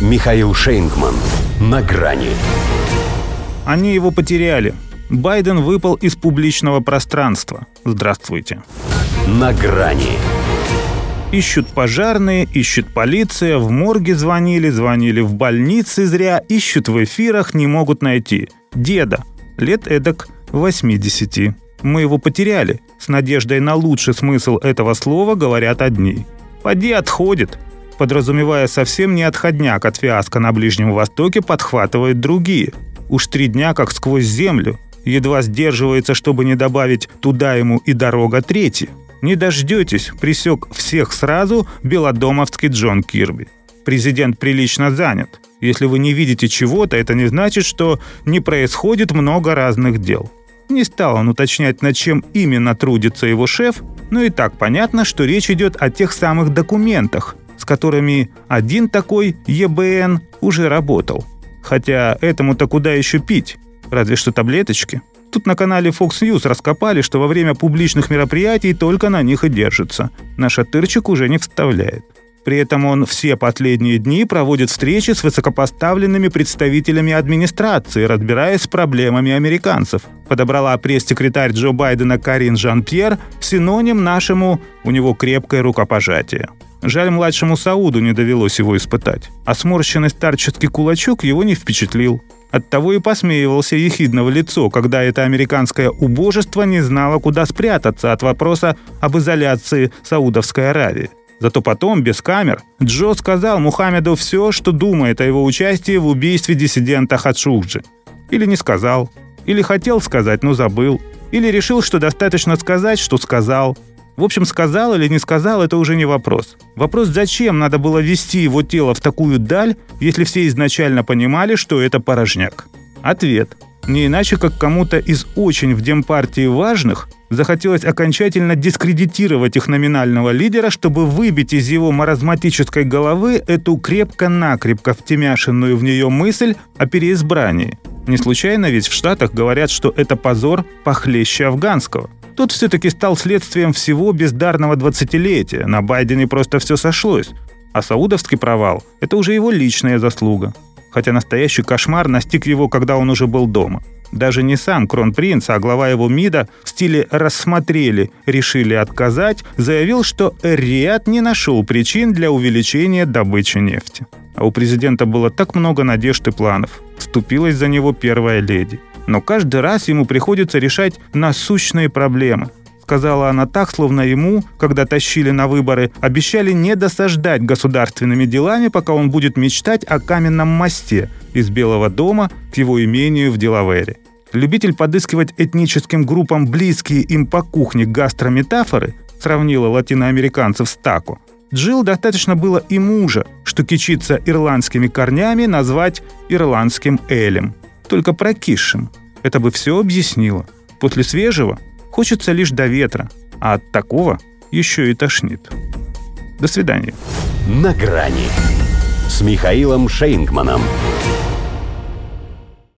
Михаил Шейнгман. На грани. Они его потеряли. Байден выпал из публичного пространства. Здравствуйте. На грани. Ищут пожарные, ищут полиция, в морге звонили, звонили в больнице зря, ищут в эфирах, не могут найти. Деда, лет эдак 80. Мы его потеряли. С надеждой на лучший смысл этого слова говорят одни. Поди отходит, подразумевая совсем не отходняк от фиаско на Ближнем Востоке, подхватывает другие. Уж три дня как сквозь землю. Едва сдерживается, чтобы не добавить «туда ему и дорога третья». Не дождетесь, присек всех сразу белодомовский Джон Кирби. Президент прилично занят. Если вы не видите чего-то, это не значит, что не происходит много разных дел. Не стал он уточнять, над чем именно трудится его шеф, но и так понятно, что речь идет о тех самых документах, с которыми один такой ЕБН уже работал. Хотя этому-то куда еще пить? Разве что таблеточки. Тут на канале Fox News раскопали, что во время публичных мероприятий только на них и держится. Наш отырчик уже не вставляет. При этом он все последние дни проводит встречи с высокопоставленными представителями администрации, разбираясь с проблемами американцев. Подобрала пресс-секретарь Джо Байдена Карин Жан-Пьер синоним нашему «у него крепкое рукопожатие». Жаль, младшему Сауду не довелось его испытать. А сморщенный старческий кулачок его не впечатлил. Оттого и посмеивался ехидного лицо, когда это американское убожество не знало, куда спрятаться от вопроса об изоляции Саудовской Аравии. Зато потом, без камер, Джо сказал Мухаммеду все, что думает о его участии в убийстве диссидента Хадшухджи. Или не сказал, или хотел сказать, но забыл, или решил, что достаточно сказать, что сказал. В общем, сказал или не сказал, это уже не вопрос. Вопрос, зачем надо было вести его тело в такую даль, если все изначально понимали, что это порожняк? Ответ. Не иначе, как кому-то из очень в демпартии важных захотелось окончательно дискредитировать их номинального лидера, чтобы выбить из его маразматической головы эту крепко-накрепко втемяшенную в нее мысль о переизбрании. Не случайно ведь в Штатах говорят, что это позор похлеще афганского. Тот все-таки стал следствием всего бездарного двадцатилетия. На Байдене просто все сошлось. А саудовский провал – это уже его личная заслуга. Хотя настоящий кошмар настиг его, когда он уже был дома. Даже не сам кронпринц, а глава его МИДа в стиле «рассмотрели, решили отказать» заявил, что Риад не нашел причин для увеличения добычи нефти. А у президента было так много надежд и планов. Вступилась за него первая леди – но каждый раз ему приходится решать насущные проблемы. Сказала она так, словно ему, когда тащили на выборы, обещали не досаждать государственными делами, пока он будет мечтать о каменном мосте из Белого дома к его имению в Делавере. Любитель подыскивать этническим группам близкие им по кухне гастрометафоры сравнила латиноамериканцев с тако. Джилл достаточно было и мужа, что кичиться ирландскими корнями назвать ирландским элем только прокисшим. Это бы все объяснило. После свежего хочется лишь до ветра, а от такого еще и тошнит. До свидания. На грани с Михаилом Шейнгманом.